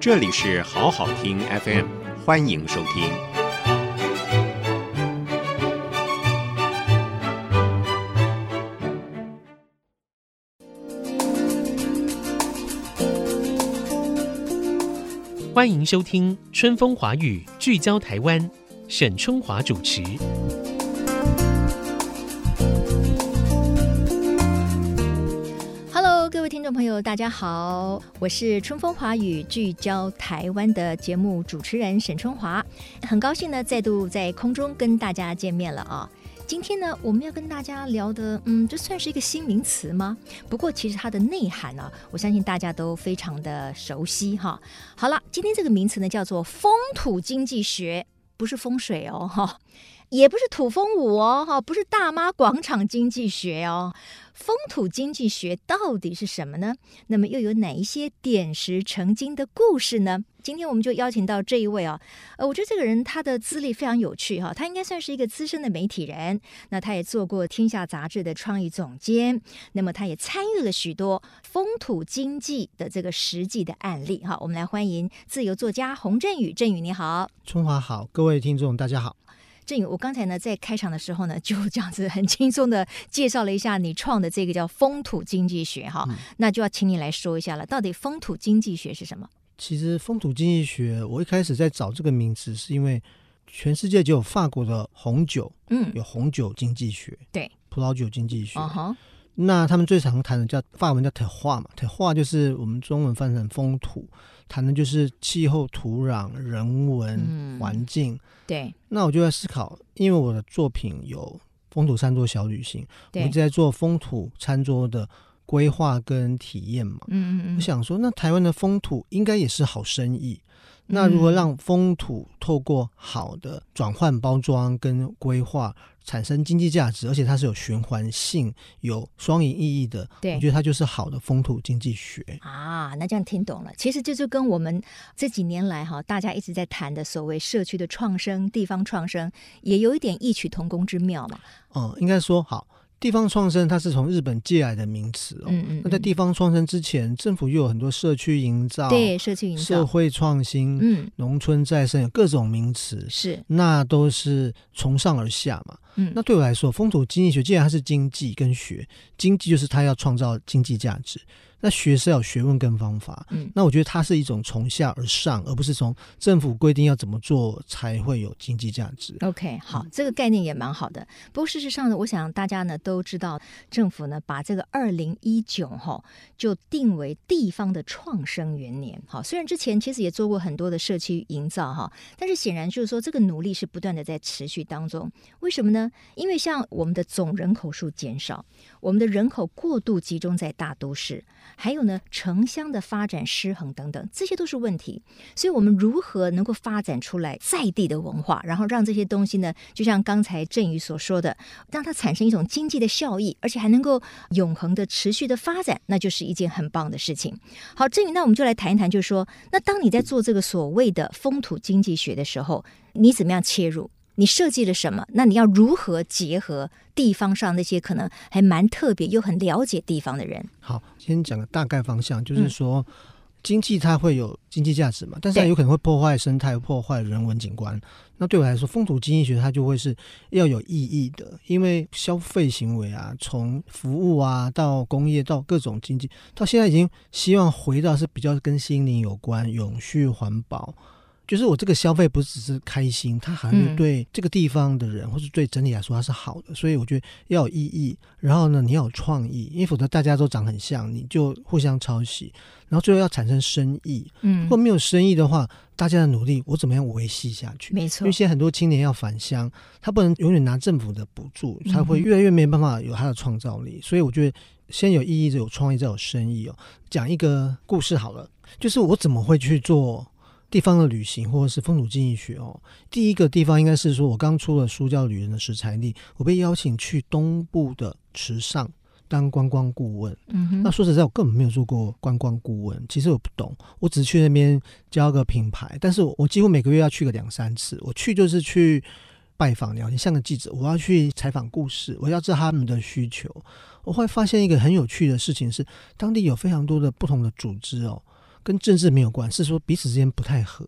这里是好好听 FM，欢迎收听。欢迎收听春风华语，聚焦台湾，沈春华主持。朋友，大家好，我是春风华语聚焦台湾的节目主持人沈春华，很高兴呢再度在空中跟大家见面了啊。今天呢，我们要跟大家聊的，嗯，这算是一个新名词吗？不过其实它的内涵呢，我相信大家都非常的熟悉哈。好了，今天这个名词呢叫做风土经济学，不是风水哦哈。也不是土风舞哦，哈，不是大妈广场经济学哦，风土经济学到底是什么呢？那么又有哪一些点石成金的故事呢？今天我们就邀请到这一位啊，呃，我觉得这个人他的资历非常有趣哈，他应该算是一个资深的媒体人，那他也做过《天下》杂志的创意总监，那么他也参与了许多风土经济的这个实际的案例哈。我们来欢迎自由作家洪振宇，振宇你好，春华好，各位听众大家好。我刚才呢在开场的时候呢，就这样子很轻松的介绍了一下你创的这个叫风土经济学哈，嗯、那就要请你来说一下了，到底风土经济学是什么？其实风土经济学，我一开始在找这个名词，是因为全世界只有法国的红酒，嗯，有红酒经济学，对，葡萄酒经济学，嗯、那他们最常谈的叫法文叫 terroir 嘛，terroir 就是我们中文翻成风土。谈的就是气候、土壤、人文、嗯、环境。对，那我就在思考，因为我的作品有风土餐桌小旅行，我一直在做风土餐桌的规划跟体验嘛。嗯嗯嗯，我想说，那台湾的风土应该也是好生意。那如何让风土透过好的转换包装跟规划产生经济价值，而且它是有循环性、有双赢意义的？对，我觉得它就是好的风土经济学啊。那这样听懂了，其实这就跟我们这几年来哈，大家一直在谈的所谓社区的创生、地方创生，也有一点异曲同工之妙嘛。嗯，应该说好。地方创生，它是从日本借来的名词哦。嗯嗯。那在地方创生之前，政府又有很多社区营造、对社区营造、社会创新、嗯，农村再生，有各种名词。是。那都是从上而下嘛。嗯。那对我来说，风土经济学既然它是经济跟学，经济就是它要创造经济价值。那学是要有学问跟方法，嗯，那我觉得它是一种从下而上，而不是从政府规定要怎么做才会有经济价值。OK，好，这个概念也蛮好的。不过事实上呢，我想大家呢都知道，政府呢把这个二零一九哈就定为地方的创生元年。好，虽然之前其实也做过很多的社区营造哈，但是显然就是说这个努力是不断的在持续当中。为什么呢？因为像我们的总人口数减少，我们的人口过度集中在大都市。还有呢，城乡的发展失衡等等，这些都是问题。所以，我们如何能够发展出来在地的文化，然后让这些东西呢，就像刚才震宇所说的，让它产生一种经济的效益，而且还能够永恒的持续的发展，那就是一件很棒的事情。好，震宇，那我们就来谈一谈，就是说，那当你在做这个所谓的风土经济学的时候，你怎么样切入？你设计了什么？那你要如何结合地方上那些可能还蛮特别又很了解地方的人？好，先讲个大概方向，就是说，嗯、经济它会有经济价值嘛，但是它有可能会破坏生态、破坏人文景观。那对我来说，风土经济学它就会是要有意义的，因为消费行为啊，从服务啊到工业到各种经济，到现在已经希望回到是比较跟心灵有关、永续环保。就是我这个消费不只是开心，它还是对这个地方的人，嗯、或是对整体来说它是好的，所以我觉得要有意义。然后呢，你要有创意，因为否则大家都长很像，你就互相抄袭。然后最后要产生生意，嗯，如果没有生意的话，大家的努力我怎么样维系下去？没错，因为现在很多青年要返乡，他不能永远拿政府的补助，才会越来越没办法有他的创造力。嗯、所以我觉得先有意义，再有创意，再有生意哦。讲一个故事好了，就是我怎么会去做。地方的旅行或者是风土经济学哦，第一个地方应该是说，我刚出了书叫《旅人的食材地》，我被邀请去东部的池上当观光顾问。嗯哼，那说实在，我根本没有做过观光顾问，其实我不懂，我只去那边交个品牌，但是我我几乎每个月要去个两三次，我去就是去拜访聊天，像个记者，我要去采访故事，我要知道他们的需求。我会发现一个很有趣的事情是，当地有非常多的不同的组织哦。跟政治没有关，是说彼此之间不太合。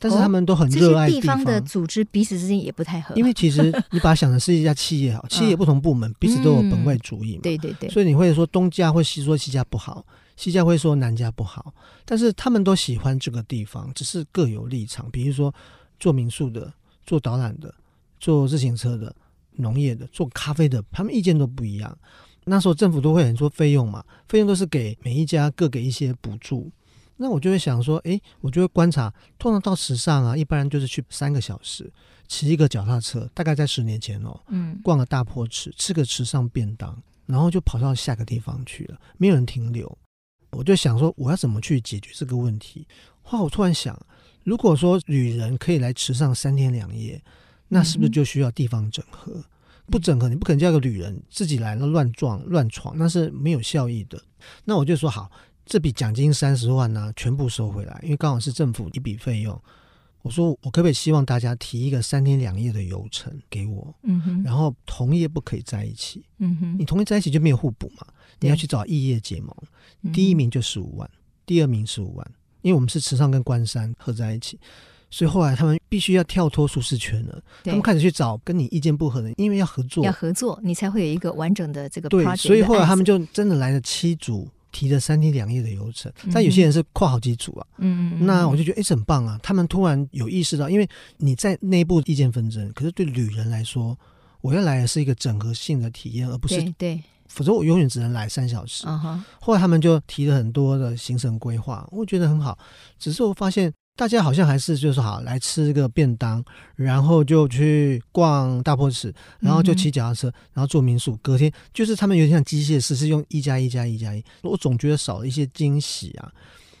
但是他们都很热爱地方，哦、地方的组织彼此之间也不太合。因为其实 你把它想的是一家企业好，企业不同部门彼此都有本位主义嘛。对对对。所以你会说东家会说西家不好，西家会说南家不好，但是他们都喜欢这个地方，只是各有立场。比如说做民宿的、做导览的、做自行车的、农业的、做咖啡的，他们意见都不一样。那时候政府都会很多费用嘛，费用都是给每一家各给一些补助。那我就会想说，诶，我就会观察，通常到池上啊，一般人就是去三个小时，骑一个脚踏车，大概在十年前哦，嗯，逛个大坡池，吃个池上便当，然后就跑到下个地方去了，没有人停留。我就想说，我要怎么去解决这个问题？后来我突然想，如果说旅人可以来池上三天两夜，那是不是就需要地方整合？嗯、不整合，你不可能叫个旅人自己来了乱撞乱闯，那是没有效益的。那我就说好。这笔奖金三十万呢、啊，全部收回来，因为刚好是政府一笔费用。我说我可不可以希望大家提一个三天两夜的游程给我？嗯哼。然后同业不可以在一起。嗯哼。你同业在一起就没有互补嘛？你要去找异业结盟。第一名就十五万，第二名十五万，因为我们是池上跟关山合在一起，所以后来他们必须要跳脱舒适圈了。他们开始去找跟你意见不合的，因为要合作，要合作，你才会有一个完整的这个。对，所以后来他们就真的来了七组。提了三天两夜的游程，但有些人是跨好几组啊。嗯嗯，那我就觉得哎，很棒啊！他们突然有意识到，因为你在内部意见纷争，可是对旅人来说，我要来的是一个整合性的体验，而不是对，对，否则我永远只能来三小时。Uh huh. 后来他们就提了很多的行程规划，我觉得很好。只是我发现。大家好像还是就是好来吃个便当，然后就去逛大坡池，然后就骑脚踏车，然后住民宿。隔天就是他们有点像机械式，是用一加一加一加一。我总觉得少了一些惊喜啊。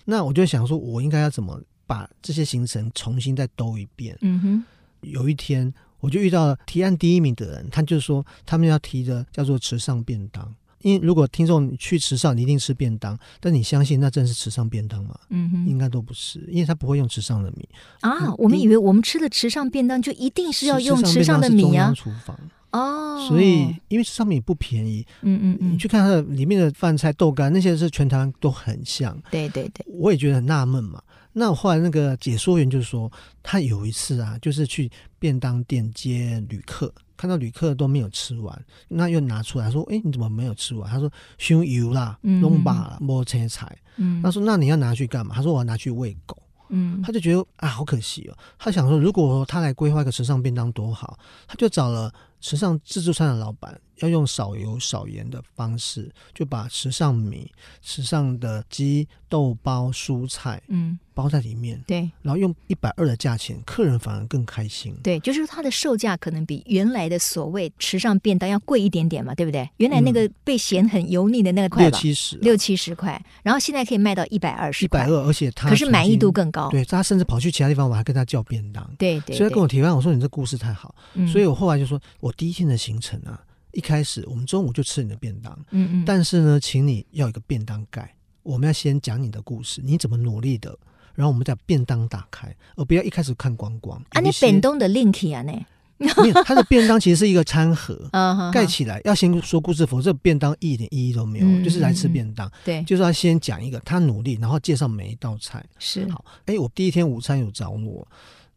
那我就想说，我应该要怎么把这些行程重新再兜一遍？嗯哼。有一天我就遇到了提案第一名的人，他就说他们要提的叫做池上便当。因为如果听众去池上，你一定吃便当，但你相信那真是池上便当吗？嗯哼，应该都不是，因为他不会用池上的米啊。嗯、我们以为我们吃的池上便当就一定是要用池上的米啊。厨房哦，所以因为池上米不便宜，嗯嗯嗯，你去看它的里面的饭菜、豆干那些是全台湾都很像。对对对，我也觉得很纳闷嘛。那我后来那个解说员就说，他有一次啊，就是去便当店接旅客。看到旅客都没有吃完，那又拿出来说：“哎，你怎么没有吃完？”他说：“凶油啦，弄把了，没青菜。”嗯，他说：“那你要拿去干嘛？”他说：“我要拿去喂狗。”嗯，他就觉得啊，好可惜哦。他想说，如果他来规划一个时尚便当多好，他就找了池上自助餐的老板，要用少油少盐的方式，就把池上米、池上的鸡、豆包、蔬菜，嗯。包在里面，对，然后用一百二的价钱，客人反而更开心。对，就是它的售价可能比原来的所谓池上便当要贵一点点嘛，对不对？原来那个被嫌很油腻的那个块六七十，六七十块，然后现在可以卖到一百二十，一百二，而且他可是满意度更高。对，他甚至跑去其他地方，我还跟他叫便当。对对，所以他跟我提完，我说你这故事太好，所以我后来就说，我第一天的行程啊，一开始我们中午就吃你的便当，嗯嗯，但是呢，请你要一个便当盖，我们要先讲你的故事，你怎么努力的。然后我们再把便当打开，而不要一开始看光光。啊，你便当的 link 啊，呢？没有，它的便当其实是一个餐盒，盖起来要先说故事，否则便当一点意义都没有，就是来吃便当。对，就是要先讲一个他努力，然后介绍每一道菜。是好，哎，我第一天午餐有找我。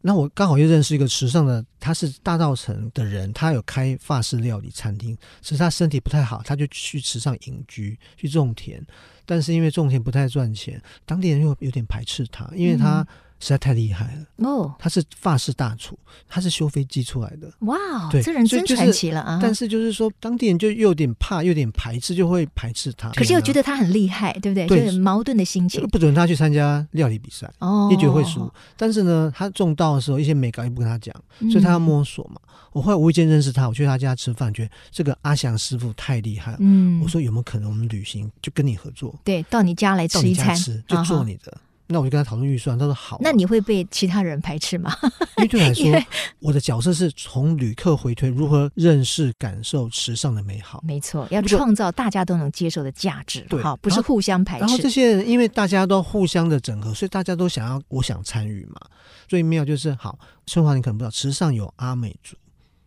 那我刚好又认识一个时尚的，他是大稻城的人，他有开法式料理餐厅，只是他身体不太好，他就去池上隐居，去种田，但是因为种田不太赚钱，当地人又有点排斥他，因为他。实在太厉害了哦！他是法式大厨，他是修飞机出来的。哇，对，这人真传奇了啊！但是就是说，当地人就又有点怕，又有点排斥，就会排斥他。可是又觉得他很厉害，对不对？对，矛盾的心情。不准他去参加料理比赛哦，也觉得会输。但是呢，他种稻的时候，一些美感也不跟他讲，所以他要摸索嘛。我后来无意间认识他，我去他家吃饭，觉得这个阿祥师傅太厉害了。嗯，我说有没有可能我们旅行就跟你合作？对，到你家来吃一餐，就做你的。那我就跟他讨论预算，他说好、啊。那你会被其他人排斥吗？因为对我来说，我的角色是从旅客回推，如何认识、感受时尚的美好。没错，要创造大家都能接受的价值，对，好，不是互相排斥。然后这些人，因为大家都互相的整合，所以大家都想要，我想参与嘛。最妙就是，好，春华你可能不知道，池上有阿美族。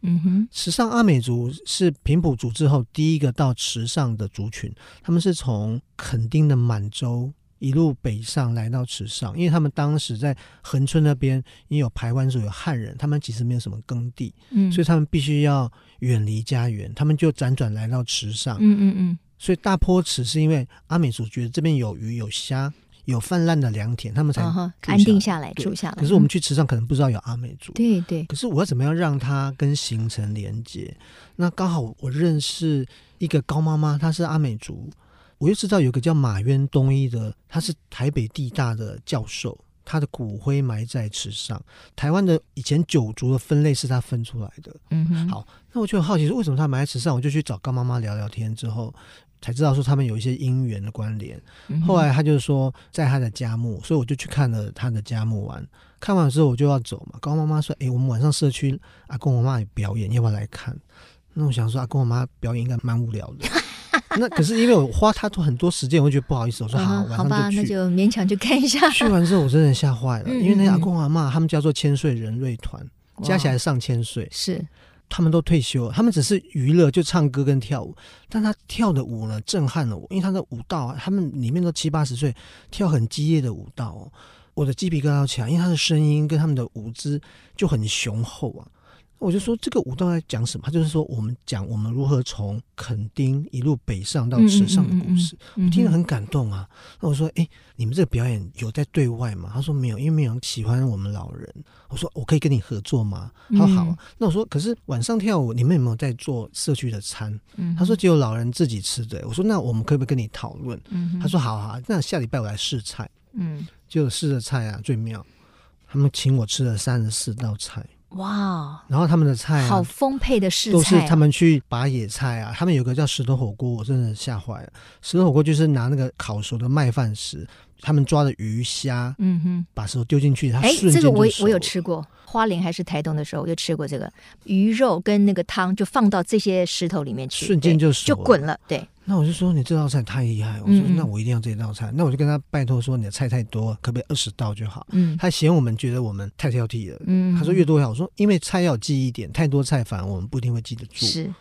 嗯哼，池上阿美族是平埔族之后第一个到池上的族群，他们是从垦丁的满洲。一路北上来到池上，因为他们当时在恒春那边，因为有排湾族有汉人，他们其实没有什么耕地，嗯，所以他们必须要远离家园，他们就辗转来到池上，嗯嗯嗯。所以大坡池是因为阿美族觉得这边有鱼有虾。有泛滥的良田，他们才安定下来住下来。可是我们去池上可能不知道有阿美族，对对。可是我要怎么样让它跟行程连接？那刚好我认识一个高妈妈，她是阿美族，我就知道有个叫马渊东一的，他是台北地大的教授，他的骨灰埋在池上。台湾的以前九族的分类是他分出来的。嗯哼。好，那我就很好奇，说为什么他埋在池上？我就去找高妈妈聊聊天之后。才知道说他们有一些姻缘的关联，后来他就说在他的家墓，所以我就去看了他的家墓完，看完之后我就要走嘛。高妈妈说：“哎、欸，我们晚上社区阿公我妈也表演，要不要来看？”那我想说阿公我妈表演应该蛮无聊的，那可是因为我花他很多时间，我就觉得不好意思，我说好，晚上就去。好吧，那就勉强去看一下。去完之后我真的吓坏了，因为那阿公阿妈他们叫做千岁人瑞团，加起来上千岁是。他们都退休了，他们只是娱乐，就唱歌跟跳舞。但他跳的舞呢，震撼了我，因为他的舞蹈啊，他们里面都七八十岁，跳很激烈的舞蹈哦，我的鸡皮疙瘩起来，因为他的声音跟他们的舞姿就很雄厚啊。我就说这个舞蹈在讲什么？他就是说我们讲我们如何从垦丁一路北上到池上的故事，嗯嗯嗯嗯、我听得很感动啊。那我说，哎，你们这个表演有在对外吗？他说没有，因为没有人喜欢我们老人。我说我可以跟你合作吗？他说好。那我说可是晚上跳舞，你们有没有在做社区的餐？他说只有老人自己吃的。我说那我们可不可以跟你讨论？他说好好，那下礼拜我来试菜。嗯，就试的菜啊最妙，他们请我吃了三十四道菜。哇，然后他们的菜啊，好丰沛的食材，都是他们去拔野菜啊。他们有个叫石头火锅，我真的吓坏了。石头火锅就是拿那个烤熟的麦饭石，他们抓的鱼虾，嗯哼，把石头丢进去，它瞬间就熟。哎，这个我我有吃过，花莲还是台东的时候，我就吃过这个鱼肉跟那个汤，就放到这些石头里面去，瞬间就熟，就滚了，对。那我就说你这道菜太厉害，我说那我一定要这道菜。嗯、那我就跟他拜托说你的菜太多，可不可以二十道就好？嗯，他嫌我们觉得我们太挑剔了。嗯，他说越多越好。我说因为菜要记忆点，太多菜反而我们不一定会记得住。是。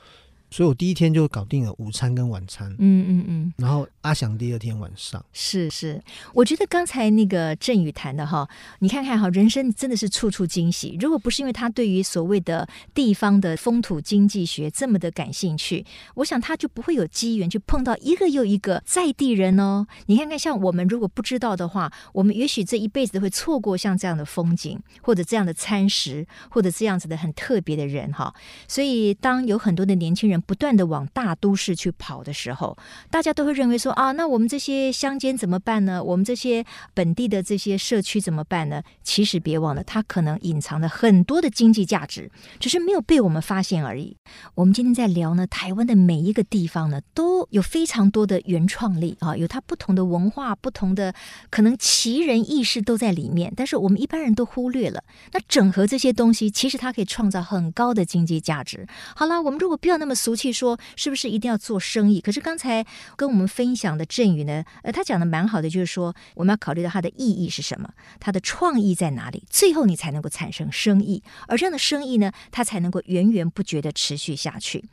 所以我第一天就搞定了午餐跟晚餐，嗯嗯嗯，然后阿翔第二天晚上，是是，我觉得刚才那个振宇谈的哈，你看看哈，人生真的是处处惊喜。如果不是因为他对于所谓的地方的风土经济学这么的感兴趣，我想他就不会有机缘去碰到一个又一个在地人哦。你看看，像我们如果不知道的话，我们也许这一辈子都会错过像这样的风景，或者这样的餐食，或者这样子的很特别的人哈。所以，当有很多的年轻人，不断的往大都市去跑的时候，大家都会认为说啊，那我们这些乡间怎么办呢？我们这些本地的这些社区怎么办呢？其实别忘了，它可能隐藏了很多的经济价值，只是没有被我们发现而已。我们今天在聊呢，台湾的每一个地方呢，都有非常多的原创力啊，有它不同的文化、不同的可能奇人异事都在里面，但是我们一般人都忽略了。那整合这些东西，其实它可以创造很高的经济价值。好了，我们如果不要那么俗气说。是不是一定要做生意？可是刚才跟我们分享的振宇呢，呃，他讲的蛮好的，就是说我们要考虑到它的意义是什么，它的创意在哪里，最后你才能够产生生意，而这样的生意呢，它才能够源源不绝的持续下去。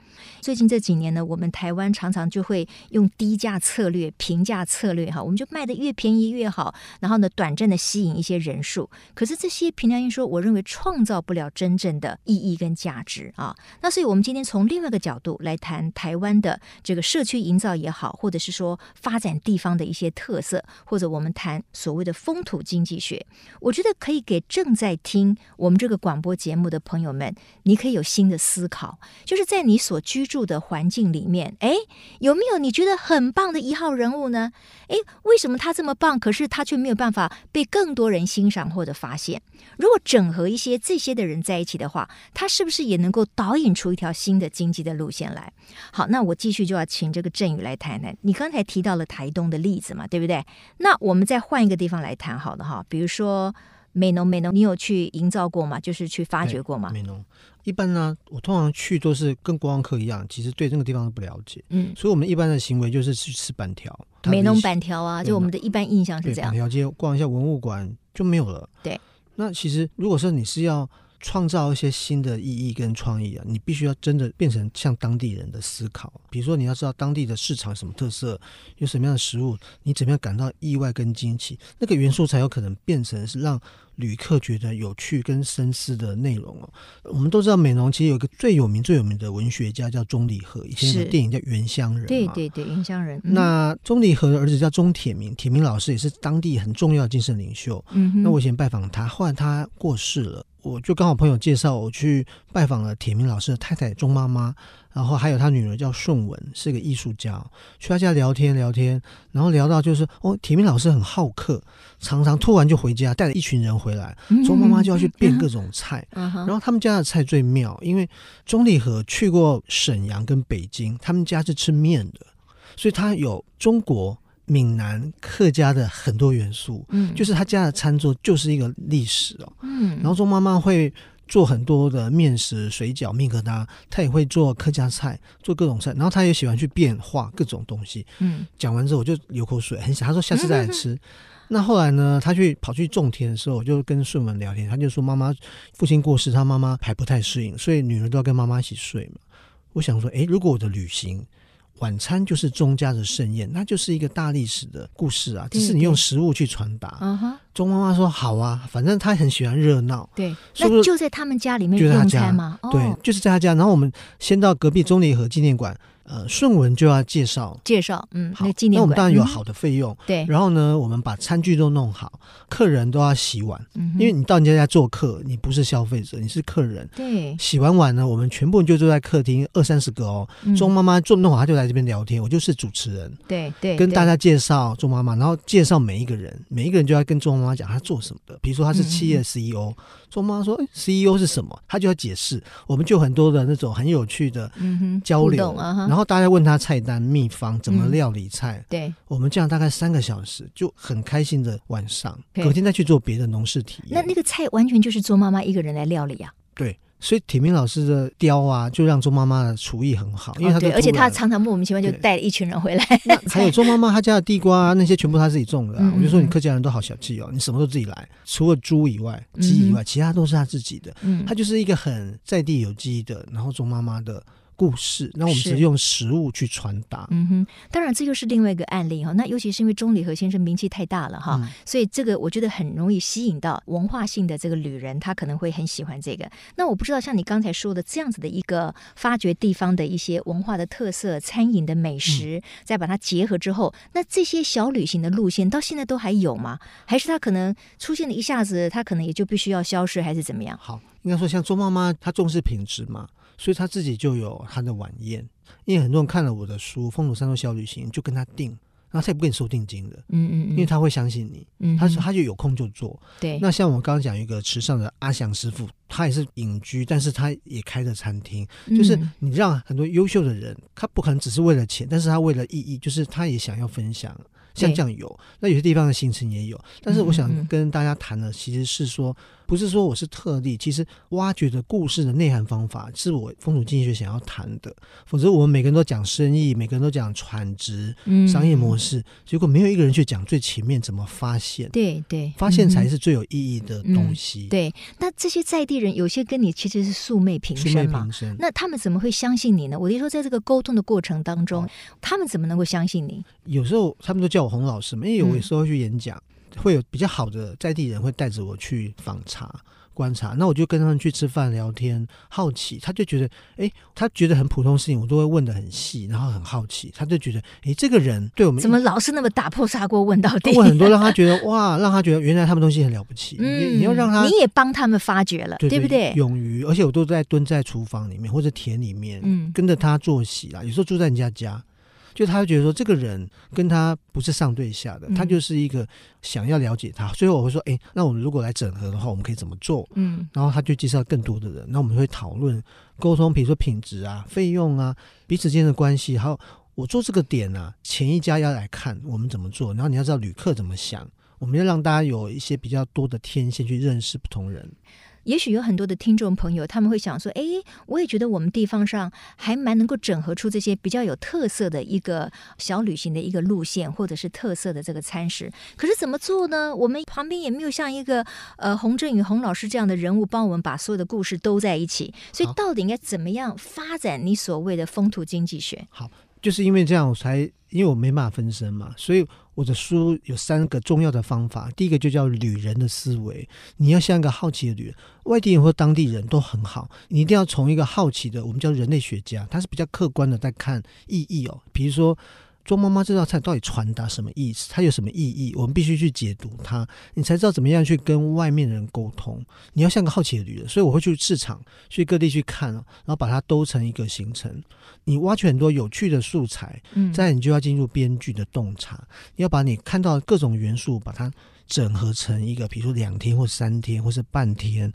最近这几年呢，我们台湾常常就会用低价策略、平价策略，哈，我们就卖得越便宜越好，然后呢，短暂的吸引一些人数。可是这些凭良心说，我认为创造不了真正的意义跟价值啊。那所以我们今天从另外一个角度来谈。谈台湾的这个社区营造也好，或者是说发展地方的一些特色，或者我们谈所谓的风土经济学，我觉得可以给正在听我们这个广播节目的朋友们，你可以有新的思考，就是在你所居住的环境里面，哎，有没有你觉得很棒的一号人物呢？哎，为什么他这么棒，可是他却没有办法被更多人欣赏或者发现？如果整合一些这些的人在一起的话，他是不是也能够导引出一条新的经济的路线来？好，那我继续就要请这个振宇来谈谈。你刚才提到了台东的例子嘛，对不对？那我们再换一个地方来谈好了哈，比如说美浓，美浓你有去营造过吗？就是去发掘过吗？美浓一般呢，我通常去都是跟观光客一样，其实对这个地方都不了解。嗯，所以我们一般的行为就是去吃板条，美浓板条啊，就我们的一般印象是这样。板条街逛一下文物馆就没有了。对，那其实如果说你是要创造一些新的意义跟创意啊，你必须要真的变成像当地人的思考。比如说，你要知道当地的市场什么特色，有什么样的食物，你怎么样感到意外跟惊奇，那个元素才有可能变成是让。旅客觉得有趣跟深思的内容哦，我们都知道美浓其实有一个最有名最有名的文学家叫钟理和，以前有电影叫《原乡人》，对对对，《原乡人》。那钟理和的儿子叫钟铁明，铁明老师也是当地很重要的精神领袖。嗯哼，那我以前拜访他，后来他过世了。我就刚好朋友介绍我去拜访了铁明老师的太太钟妈妈，然后还有他女儿叫顺文，是个艺术家。去他家聊天聊天，然后聊到就是哦，铁明老师很好客，常常突然就回家，带了一群人回来。钟妈妈就要去变各种菜，嗯嗯、然后他们家的菜最妙，因为钟立和去过沈阳跟北京，他们家是吃面的，所以他有中国。闽南客家的很多元素，嗯，就是他家的餐桌就是一个历史哦，嗯，然后钟妈妈会做很多的面食、水饺、面疙瘩，她也会做客家菜，做各种菜，然后她也喜欢去变化各种东西，嗯，讲完之后我就流口水，很想，他说下次再来吃。嗯、那后来呢，他去跑去种田的时候，我就跟顺文聊天，他就说妈妈父亲过世，他妈妈还不太适应，所以女儿都要跟妈妈一起睡嘛。我想说，诶，如果我的旅行。晚餐就是钟家的盛宴，那就是一个大历史的故事啊，只是你用食物去传达。钟妈妈说好啊，反正她很喜欢热闹。对，那就在他们家里面用餐吗？对，就是在他家。然后我们先到隔壁钟离和纪念馆。呃，顺文就要介绍介绍，嗯，好，那我们当然有好的费用，对。然后呢，我们把餐具都弄好，客人都要洗碗，因为你到人家家做客，你不是消费者，你是客人，对。洗完碗呢，我们全部就坐在客厅，二三十个哦。钟妈妈做弄好，她就来这边聊天，我就是主持人，对对，跟大家介绍钟妈妈，然后介绍每一个人，每一个人就要跟钟妈妈讲她做什么的，比如说她是企业 CEO。钟妈妈说：“CEO 是什么？”她就要解释。我们就很多的那种很有趣的交流，然后大家问他菜单、秘方，怎么料理菜。对，我们这样大概三个小时，就很开心的晚上。隔天再去做别的农事体验。那那个菜完全就是周妈妈一个人来料理啊？对。所以铁明老师的雕啊，就让周妈妈的厨艺很好，因为他、哦、对，而且他常常莫名其妙就带了一群人回来。还有 周妈妈她家的地瓜啊，那些全部她自己种的、啊。嗯嗯，我就说你客家人都好小气哦，你什么都自己来，除了猪以外、鸡以外，嗯、其他都是他自己的。嗯，他就是一个很在地有机的，然后周妈妈的。故事，那我们只是用实物去传达。嗯哼，当然这又是另外一个案例哈。那尤其是因为钟理和先生名气太大了哈，嗯、所以这个我觉得很容易吸引到文化性的这个旅人，他可能会很喜欢这个。那我不知道像你刚才说的这样子的一个发掘地方的一些文化的特色、餐饮的美食，嗯、再把它结合之后，那这些小旅行的路线到现在都还有吗？还是他可能出现了一下子，他可能也就必须要消失，还是怎么样？好，应该说像周妈妈，她重视品质嘛。所以他自己就有他的晚宴，因为很多人看了我的书《风土山岛小旅行》，就跟他订，然后他也不给你收定金的，嗯嗯，因为他会相信你，嗯，他说他就有空就做，对。那像我刚刚讲一个池上的阿祥师傅，他也是隐居，但是他也开着餐厅，就是你让很多优秀的人，他不可能只是为了钱，但是他为了意义，就是他也想要分享。像这样有，那有些地方的行程也有，但是我想跟大家谈的其实是说，不是说我是特例，其实挖掘的故事的内涵方法是我风土经济学想要谈的。否则我们每个人都讲生意，每个人都讲产值、商业模式，结果没有一个人去讲最前面怎么发现。对对，发现才是最有意义的东西。对，那这些在地人有些跟你其实是素昧平生嘛，那他们怎么会相信你呢？我就说，在这个沟通的过程当中，他们怎么能够相信你？有时候他们都叫我洪老师嘛，因为我有时候会去演讲，嗯、会有比较好的在地人会带着我去访查、观察，那我就跟他们去吃饭聊天，好奇，他就觉得，哎，他觉得很普通的事情，我都会问的很细，然后很好奇，他就觉得，哎，这个人对我们怎么老是那么打破砂锅问到底？问很多，让他觉得哇，让他觉得原来他们东西很了不起，嗯、你你要让他，你也帮他们发掘了，对，不对？勇于，而且我都在蹲在厨房里面或者田里面，嗯，跟着他做席啦，有时候住在人家家。就他会觉得说，这个人跟他不是上对下的，他就是一个想要了解他。所以我会说，哎，那我们如果来整合的话，我们可以怎么做？嗯，然后他就介绍更多的人，那我们会讨论沟通，比如说品质啊、费用啊、彼此间的关系，还有我做这个点啊，前一家要来看我们怎么做，然后你要知道旅客怎么想，我们要让大家有一些比较多的天线去认识不同人。也许有很多的听众朋友，他们会想说：“哎，我也觉得我们地方上还蛮能够整合出这些比较有特色的一个小旅行的一个路线，或者是特色的这个餐食。可是怎么做呢？我们旁边也没有像一个呃洪振宇洪老师这样的人物帮我们把所有的故事都在一起。所以到底应该怎么样发展你所谓的风土经济学？”好。就是因为这样，我才因为我没办法分身嘛，所以我的书有三个重要的方法。第一个就叫旅人的思维，你要像一个好奇的旅人，外地人或当地人都很好，你一定要从一个好奇的，我们叫人类学家，他是比较客观的在看意义哦，比如说。做妈妈这道菜到底传达什么意思？它有什么意义？我们必须去解读它，你才知道怎么样去跟外面的人沟通。你要像个好奇的旅人，所以我会去市场、去各地去看，然后把它兜成一个行程。你挖掘很多有趣的素材，嗯，再来你就要进入编剧的洞察，你要把你看到各种元素，把它整合成一个，比如说两天或三天或是半天。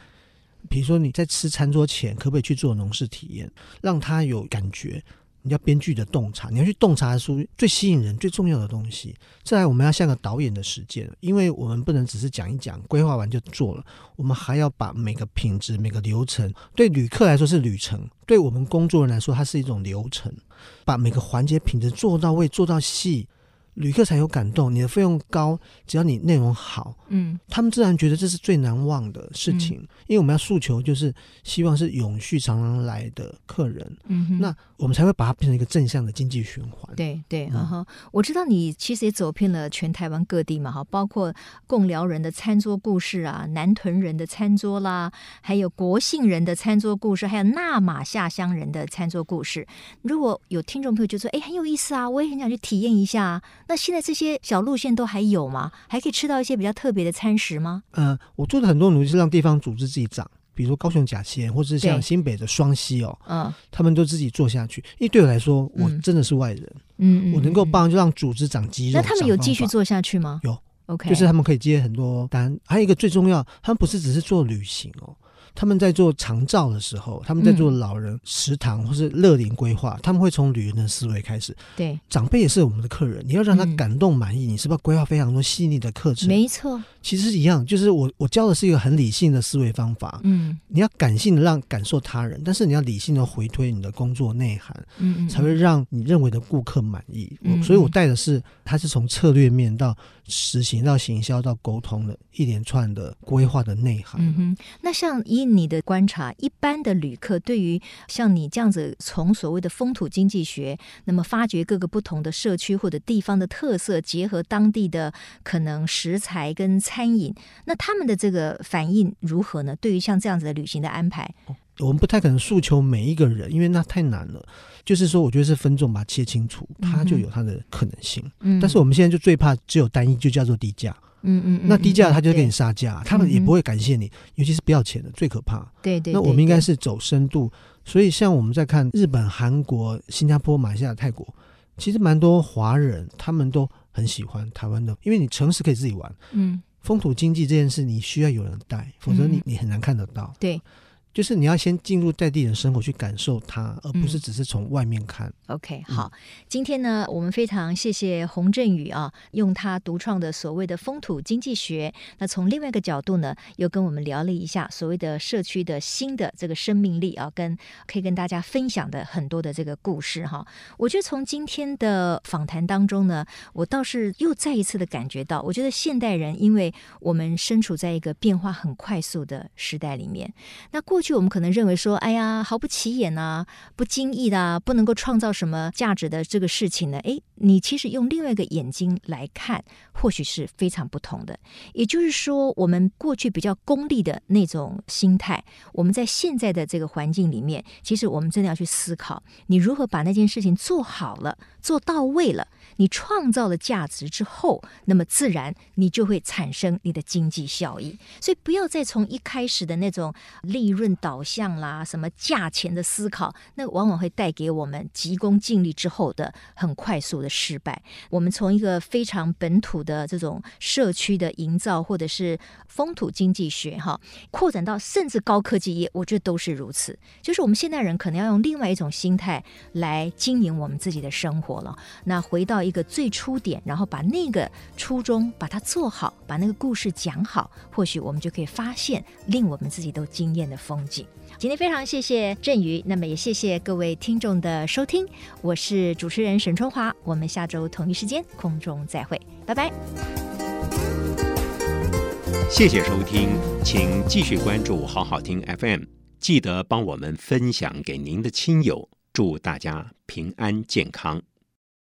比如说你在吃餐桌前，可不可以去做农事体验，让他有感觉？你要编剧的洞察，你要去洞察出最吸引人、最重要的东西。再来，我们要像个导演的实践，因为我们不能只是讲一讲，规划完就做了，我们还要把每个品质、每个流程，对旅客来说是旅程，对我们工作人来说，它是一种流程，把每个环节品质做到位、做到细。旅客才有感动，你的费用高，只要你内容好，嗯，他们自然觉得这是最难忘的事情。嗯、因为我们要诉求就是希望是永续常常来的客人，嗯哼，那我们才会把它变成一个正向的经济循环。对对，哈、嗯，我知道你其实也走遍了全台湾各地嘛，哈，包括共寮人的餐桌故事啊，南屯人的餐桌啦，还有国姓人的餐桌故事，还有纳马下乡人的餐桌故事。如果有听众朋友就说，哎，很有意思啊，我也很想去体验一下。那现在这些小路线都还有吗？还可以吃到一些比较特别的餐食吗？嗯、呃，我做的很多努力是让地方组织自己长，比如说高雄甲仙，或者是像新北的双溪哦，嗯，他们都自己做下去。因为对我来说，我真的是外人，嗯，我能够帮就让组织长肌肉。那他们有继续做下去吗？有，OK，就是他们可以接很多单。还有一个最重要，他们不是只是做旅行哦。他们在做长照的时候，他们在做老人食堂或是乐龄规划，他们会从旅人的思维开始。对，长辈也是我们的客人，你要让他感动满意，嗯、你是不是要规划非常多细腻的课程？没错，其实是一样，就是我我教的是一个很理性的思维方法。嗯，你要感性的让感受他人，但是你要理性的回推你的工作内涵，嗯，嗯，才会让你认为的顾客满意。嗯，所以我带的是，他是从策略面到实行到行销到沟通的一连串的规划的内涵。嗯哼，那像以。你的观察，一般的旅客对于像你这样子从所谓的风土经济学，那么发掘各个不同的社区或者地方的特色，结合当地的可能食材跟餐饮，那他们的这个反应如何呢？对于像这样子的旅行的安排，我们不太可能诉求每一个人，因为那太难了。就是说，我觉得是分众把它切清楚，它就有它的可能性。嗯，但是我们现在就最怕只有单一，就叫做低价。嗯嗯，那低价他就给你杀价，他们也不会感谢你，尤其是不要钱的最可怕。对对，那我们应该是走深度，所以像我们在看日本、韩国、新加坡、马来西亚、泰国，其实蛮多华人他们都很喜欢台湾的，因为你城市可以自己玩，嗯，风土经济这件事你需要有人带，否则你你很难看得到。对。就是你要先进入在地人生活去感受它，而不是只是从外面看。嗯、OK，好，今天呢，我们非常谢谢洪振宇啊，用他独创的所谓的风土经济学，那从另外一个角度呢，又跟我们聊了一下所谓的社区的新的这个生命力啊，跟可以跟大家分享的很多的这个故事哈。我觉得从今天的访谈当中呢，我倒是又再一次的感觉到，我觉得现代人，因为我们身处在一个变化很快速的时代里面，那过去。去我们可能认为说，哎呀，毫不起眼呐，不经意的啊，不能够创造什么价值的这个事情呢？哎，你其实用另外一个眼睛来看，或许是非常不同的。也就是说，我们过去比较功利的那种心态，我们在现在的这个环境里面，其实我们真的要去思考，你如何把那件事情做好了，做到位了。你创造了价值之后，那么自然你就会产生你的经济效益。所以不要再从一开始的那种利润导向啦什么价钱的思考那往往会带给我们急功近利之后的很快速的失败我们从一个非常本土的这种社区的营造或者是风土经济学哈扩展到甚至高科技业我觉得都是如此。就是我们现代人可能要用另外一种心态来经营我们自己的生活了。那回到一个最初点然后把那个初衷把它做好把那个故事讲好或许我们就可以发现令我们自己都惊艳的风今天非常谢谢振宇那么也谢谢各位听众的收听我是主持人沈春华我们下周同一时间空中再会拜拜。谢谢收听请继续关注好好听 fm 记得帮我们分享给您的亲友祝大家平安健康。